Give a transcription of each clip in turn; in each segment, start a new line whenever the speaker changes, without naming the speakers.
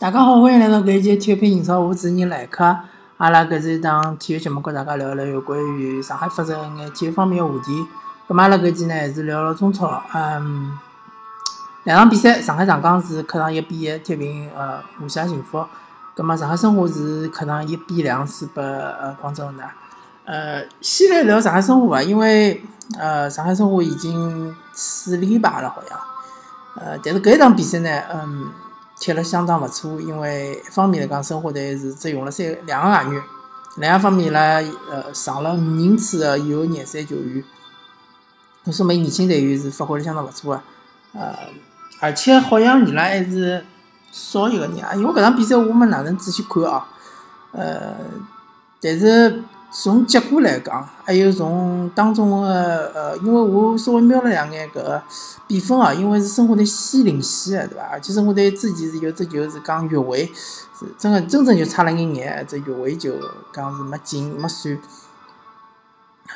大家好，欢迎来到搿一期体育篇英超，我主持人来客。阿拉搿是一档体育节目，跟大家聊聊有关于上海发生一眼体育方面个话题。咁嘛，阿拉搿期呢还是聊聊中超。嗯，两场比赛，上海上港是客场一比一踢平呃华夏幸福。咁嘛，上海申花是客场一比两输拨呃广州恒大。呃，先来聊上海申花吧，因为呃上海申花已经四连败了，好像。呃，但是搿一场比赛呢，嗯。踢了相当勿错，因为一方面来讲，申花队是只用了三两个外援，另一方面呢，呃，上了五人次的有廿三球员，说明年轻队员是发挥了相当勿错啊。呃，而且好像伊拉还是少一个人啊，因为搿场比赛我没哪能仔细看啊，呃，但是。从结果来讲，还有从当中的呃，因为我稍微瞄了两眼搿个比分啊，因为是申花队先领先的，对伐？而且申花队之前是有只球是讲越位，是真的真正就差了一眼，只越位就讲是没进没算。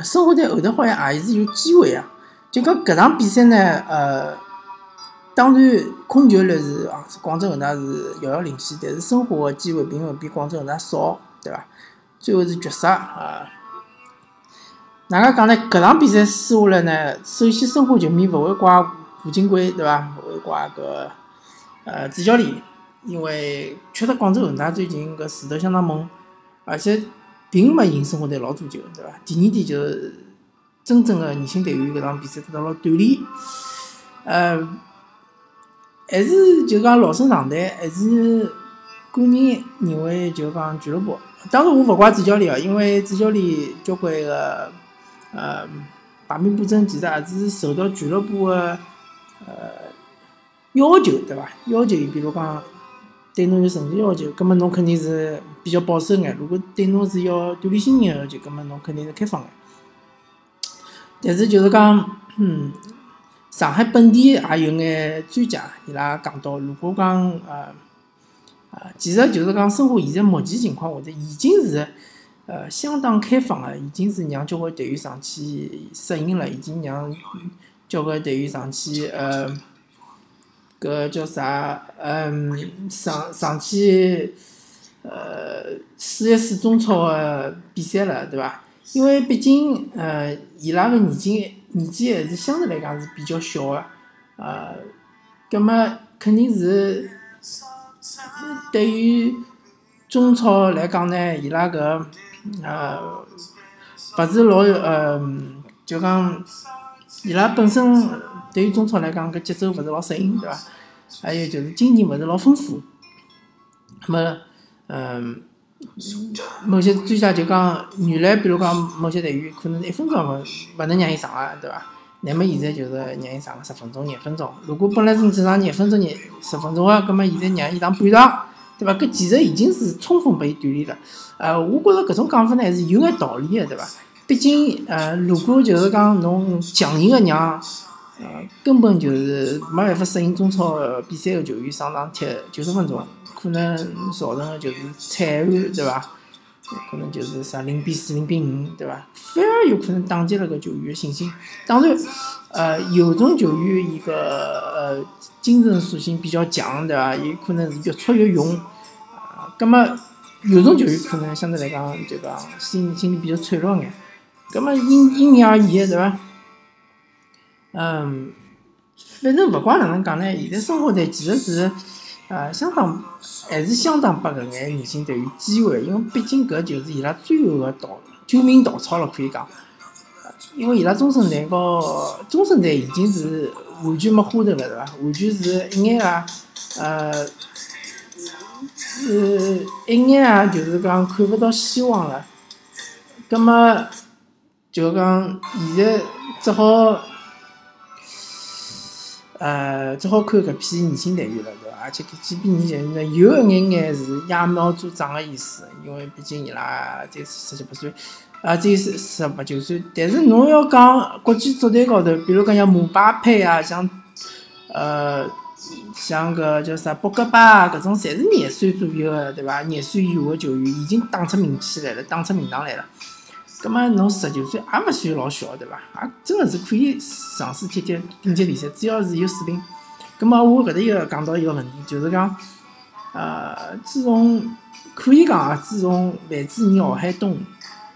申花队后头好像也是有机会啊，就讲搿场比赛呢，呃，当然控球率是啊，广州恒大是遥遥领先，但是申花的机会并勿比广州恒大少，对伐？最后是绝杀啊！哪能讲呢？搿场比赛输下来呢？首先，申花球迷勿会怪胡金贵，对伐？勿会怪搿呃主教练，因为确实广州恒大最近搿势头相当猛，而且并没赢申花队老多球，对伐？第二点就是真正的年轻队员搿场比赛得到了锻炼，呃，还是就讲老生常谈，还是个人认为就讲俱乐部。当然，我勿怪主教练哦，因为主教练交关个呃排兵布阵，其实也是受到俱乐部个呃要求，对伐？要求，比如讲对侬有成绩要求，葛末侬肯定是比较保守眼；如果对侬是要锻炼新人要求，葛末侬肯定是开放眼。但是就是讲，嗯，上海本地也有眼专家，伊拉讲到，如果讲呃。啊，其实就是讲，生活现在目前情况，或者已经是呃相当开放了，已经是让交关队员上去适应了，已经让交关队员上去呃，搿叫啥？嗯，上上去呃试一试中超的比赛了，对伐？因为毕竟呃伊拉个年纪年纪还是相对来讲是比较小个，呃，葛末肯定是。对于中超来讲呢，伊拉搿呃勿是老有呃，就讲伊拉本身对于中超来讲搿节奏勿是老适应，对伐？还有就是经验勿是老丰富。那么，嗯，某些专家就讲，原来比如讲某些队员可能一分钟勿勿能让伊上个，对伐？那么现在就是让伊上个十分钟、廿分钟。如果本来是只上廿分钟、廿十分钟个，葛末现在让伊上半场，对伐？搿其实已经是充分拨伊锻炼了。呃，我觉着搿种讲法呢是有眼道理的，对伐？毕竟，呃，如果就是讲侬强硬个让，呃，根本就是没办法适应中超比赛个球员上场踢九十分钟，可能造成个就是惨案，对伐？可能就是啥零比四、零比五，对伐？反而有可能打击了个球员的信心。当然，呃，有种球员伊个呃精神属性比较强，对伐？有可能是越挫越勇。啊，葛末有种球员可能相对来讲就讲心心理比较脆弱眼。葛末因因人而异，对伐？嗯，反正勿管哪能讲呢，现在生活在其实是。呃，相当还是相当拨搿眼年轻队员机会，因为毕竟搿就是伊拉最后个稻救命稻草了，可以讲。因为伊拉中生代和中生代已经是完全没花头了，是伐？完全是一眼啊，呃，是一眼啊，就是讲看勿到希望了。葛末就讲现在只好。呃，只好看搿批年轻队员了，对伐？而且搿几批年轻队员呢，有一眼眼是揠苗助长的意思，因为毕竟伊拉才十七八岁，啊，只有十十八九岁。但是侬要讲国际足坛高头，比如讲像姆巴佩啊，像呃，像搿叫啥博格巴啊，搿种侪是廿岁左右的，对伐？廿岁以下的球员已经打出名气来了，打出名堂来了。葛末侬十九岁也勿算老小，对伐？也真个是可以尝试踢踢顶级联赛，只要是有水平。葛末我搿搭又讲到一个问题，就是讲，呃，自从可以讲啊，自从范志毅、郝海东，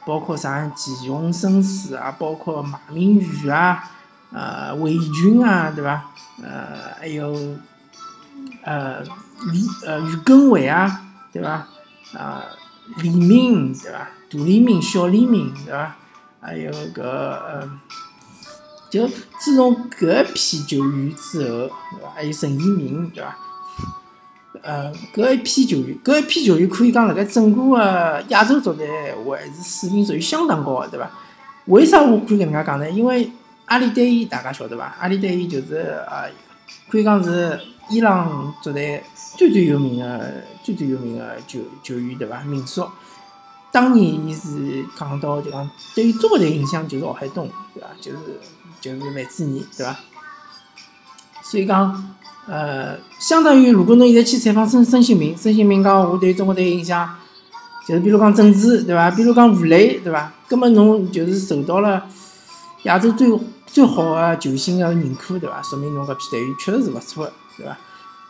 包括啥吉永绅士啊，包括马明宇啊，呃，韦群啊，对伐？呃，还有呃李呃于根伟啊，对伐？啊，李明，对伐？大李明、小李明，对伐？还有个呃，就自从搿一批球员之后，对伐？还有陈一鸣，对伐？呃，搿一批球员，搿一批球员可以讲辣盖整个个亚洲足坛还是水平属于相当高个，对伐？为啥我可以搿能介讲呢？因为阿里代伊大家晓得伐？阿里代伊就是呃，可以讲是伊朗足坛最最有名个、最最有名个球球员，对伐？名宿。当年伊是讲到就讲对于中国队影响就是郝海东，对伐？就是就是范志毅，对伐？所以讲，呃，相当于如果侬现在去采访孙孙兴民，孙兴民讲我对中国队影响，就是比如讲郑智，对伐？比如讲吴磊，对伐？葛末侬就是受到了亚洲最最好个球星个认可，对伐？说明侬搿批队员确实是勿错个，对伐？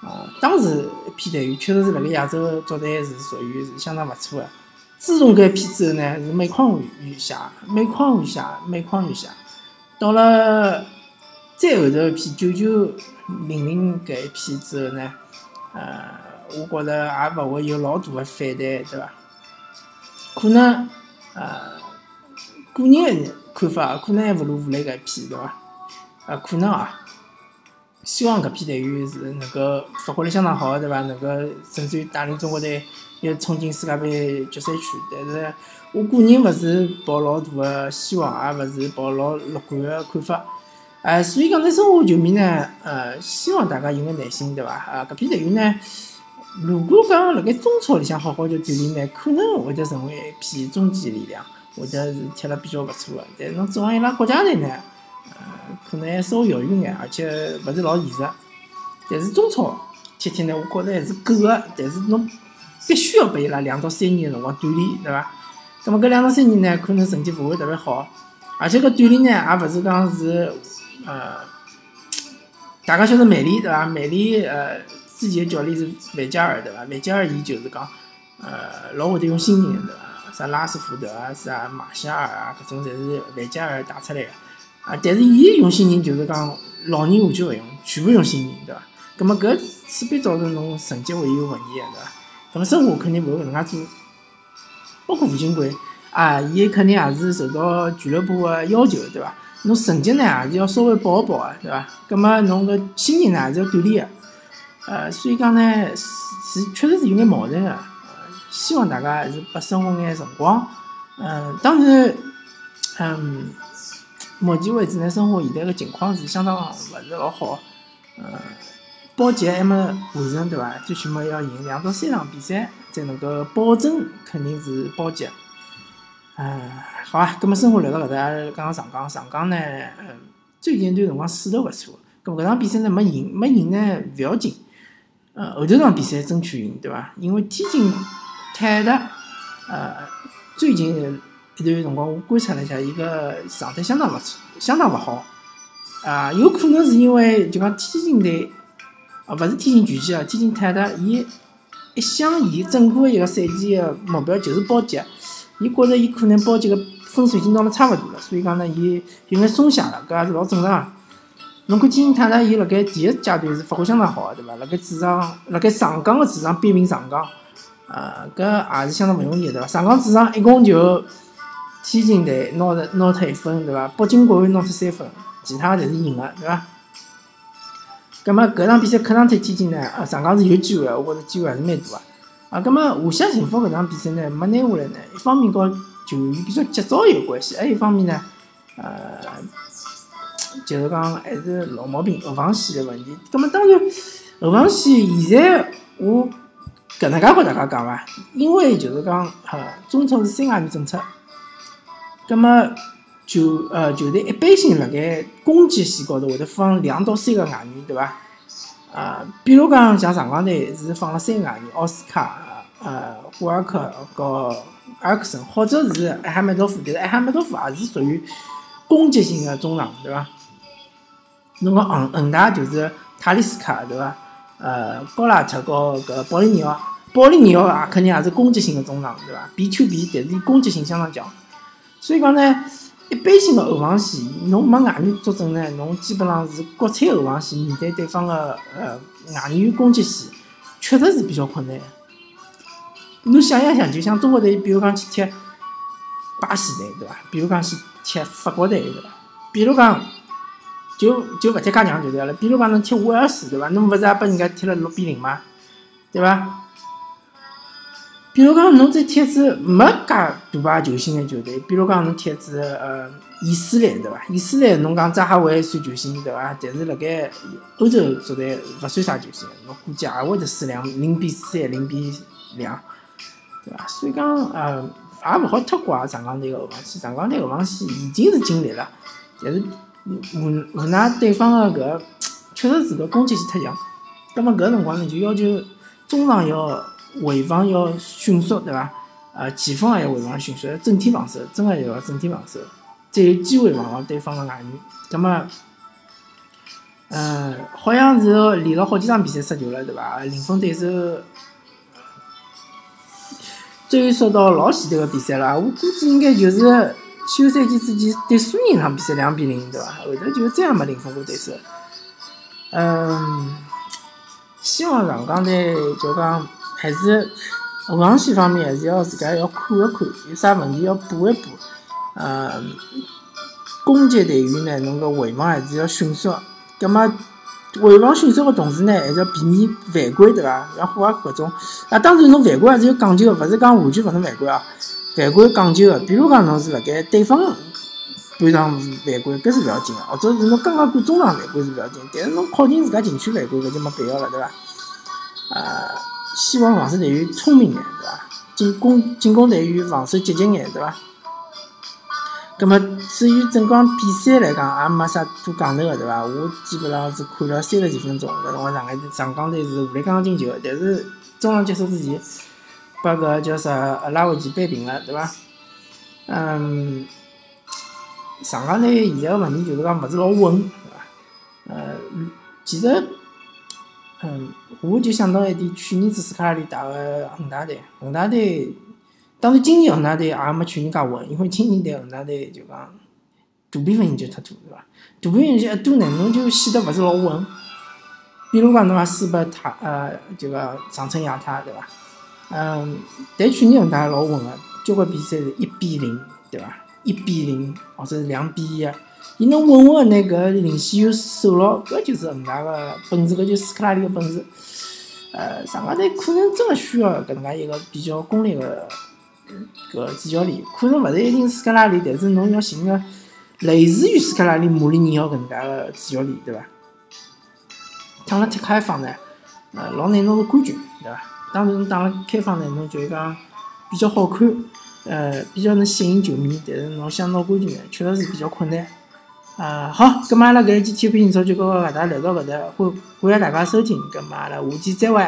啊，当时一批队员确实是辣盖亚洲作战是属于是相当勿错的。自从搿一批之后呢，是每况愈下，每况愈下，每况愈下。到了再后头一批九九零零搿一批之后呢，呃，我觉着也勿会有老大个反弹，对伐？可能呃，个人看法，可能还勿如吴磊搿一批，对伐？呃，可能啊。希望搿批队员是能够发挥得相当好，对伐？能够甚至于带领中国队又冲进世界杯决赛圈。但是我个人勿是抱老大的希望，也勿是抱老乐观的看法。哎，所以讲，在生活球迷呢，呃，希望大家有眼耐心，对伐？啊，搿批队员呢，如果讲辣盖中超里向好好就锻炼呢，可能会得成为一批中坚力量，或者是踢了比较勿错的。但是侬指望伊拉国家队呢？可能还稍微遥远眼，而且勿是老现实。但是中超踢踢呢，我觉着还是够个。但是侬必须要拨伊拉两到三年个辰光锻炼，对伐？那么搿两到三年呢，可能成绩勿会特别好。而且搿锻炼呢，也勿是讲是呃，大家晓得曼联对伐？曼联呃，之前教练是范加尔对伐？范加尔伊就是讲呃，老会得用新人对伐？啥拉什福德啊，啥马夏尔啊，搿种侪是范加尔带出来个。啊，但是伊用新人就是讲老人完全勿用，全部用新人，对伐？葛末搿势必造成侬成绩会有问题个，对伐？葛末申花肯定勿会搿能介做，包括吴金贵啊，伊肯定也是受到俱乐部个要求，对伐？侬成绩呢还是要稍微保一保个，对伐？葛末侬搿新人呢还是要锻炼个，呃，所以讲呢是确实是有眼矛盾个，希望大家还是拨生活眼辰光，嗯，当然，嗯。目前为止呢，生活现在个情况是相当勿是老好，嗯，保级还没完成，对伐？最起码要赢两到三场比赛，才能够保证肯定是保级。嗯，好啊，葛末生活聊到搿搭，讲讲上港，上港呢，嗯，最近一段辰光势头勿错，葛末搿场比赛呢没赢，没赢呢勿要紧，呃，后头场比赛争取赢，对伐？因为天津泰达，呃，最近。一段辰光，我观察了一下，伊个状态相当勿错，相当勿好。啊，有可能是因为就讲天津队，啊，勿是天津拳击啊，天津泰达，伊一想，伊整个一个赛季个目标就是保级，伊觉着伊可能保级个分数已经到了差勿多了，所以讲呢，伊有眼松懈了，搿也是老正常。侬看天津泰达，伊辣盖第一阶段是发挥相当好个，对伐？辣盖主场，辣盖上港个主场逼平上港，啊，搿也是相当勿容易，对伐？上港主场一共就。天津队拿着拿脱一分，对伐？北京国安拿脱三分，其他侪是赢个，对伐？葛末搿场比赛客场踢天津呢，啊，上港是有机会个，我觉着机会还是蛮大个。啊，葛末华夏幸福搿场比赛呢，没拿下来呢，一方面和球员比较急躁有关系，还有一方面呢，呃，就是讲还是老毛病后防线个问题。葛末当然，后防线现在我搿能介和大家讲伐，因为就是讲，呃，中超是三外援政策。葛末球呃球队一般性辣盖攻击线高头会得放两到三个外援，对伐？啊，比如讲像上港队是放了三个外援，奥斯卡、呃霍尔克和埃克森，或者是埃哈梅多夫，但是埃哈梅多夫也是属于攻击性的中场，对伐？侬讲恒恒大就是塔利斯卡，对伐？呃，高拉特和搿保利尼奥，保利尼奥啊，肯定也是攻击性的中场，对伐？B to B，但是攻击性相当强。所以讲呢，一般性的后防线，侬没外援作证呢，侬基本上是国产后防线面对对方的呃外援攻击线，确实是比较困难。侬想一想，就像中国队，比如讲去踢巴西队，对伐？比如讲去踢法国队，对伐？比如讲。就就勿踢介强就对了，比如讲侬踢威尔士，对伐？侬勿是也拨人家踢了六比零吗？对伐？比如讲侬再踢支没介大牌球星的球队，比如讲侬踢支呃以色列，对伐？以色列侬讲扎哈维算球星，对伐？但是辣盖欧洲足队勿算啥球星，我估计也会得输两零比三、零比两，对伐？所以讲呃也勿好太怪上港队个后防线，上港队后防线已经是尽力了，但是。无无奈对方的搿确实是搿攻击性太强，葛末搿辰光呢就要求中场要回防要迅速，对伐？呃，前锋也要回防迅速，整体防守，真个要整体防守，才有机会防牢对方的外援。葛末，嗯，好像是连了好几场比赛失球了，对伐？零封对手追溯到老前头个比赛了，我估计应该就是。休赛季之前对苏宁场比赛两比零，对伐？后头就再也没零封过对手。嗯，希望上港队就讲还是后防线方面还是要自家要看一看，有啥问题要补一补。嗯，攻击队员呢，侬个回防还是要迅速。葛末回防迅速个同时呢，还是要避免犯规，对伐？要符合搿种。啊，当然侬犯规还是有讲究个，勿是讲完全勿能犯规啊。犯规讲究个，比如讲侬是辣盖对方半场犯规，搿是勿要紧个；或者是侬刚刚过中场犯规是勿要紧，但是侬靠近自家禁区犯规，搿就没必要了，对伐？呃，希望防守队员聪明眼，对伐？进攻进攻队员防守积极眼，对伐？葛末至于整场比赛来讲，也没啥多讲头个，对伐？我基本上是看了三十几分钟，搿辰光上海上港队是无力刚进球，但是中场结束之前。把搿叫啥拉回去扳平了，对伐？嗯，上港队现在个问题就是讲勿是老稳，对伐？呃，其实，嗯，我就想到一点，去年子斯卡里打个恒大队，恒大队，当然今年恒大队也没去年介稳，因为今年队恒大队就讲大比分赢球太多，对伐？大比分赢球一多呢，侬就显得勿是老稳。比如讲侬也输拨他，呃，就个长春亚泰，对伐？嗯，但去年恒大老稳个，交关比赛是一比零，对伐？一比零或者是两比一，伊能稳稳个拿搿领先又守牢，搿就是恒大个本事，搿就是斯科拉里个本事。呃，上港队可能真个需要搿能介一个比较功利个搿主教练，可能勿是一定斯科拉里，但是侬要寻个类似于斯科拉里、穆里尼奥搿能介个主教练，对伐？趟了踢开放呢，呃，老难拿到冠军，对伐？当然，打了开放呢，侬就是讲比较好看，呃，比较能吸引球迷。但是侬想拿冠军，确实是比较困难。啊，好，咁阿拉搿一期体育英超就跟搿搭聊到搿搭，欢欢迎大家收听，咁阿拉下期再会。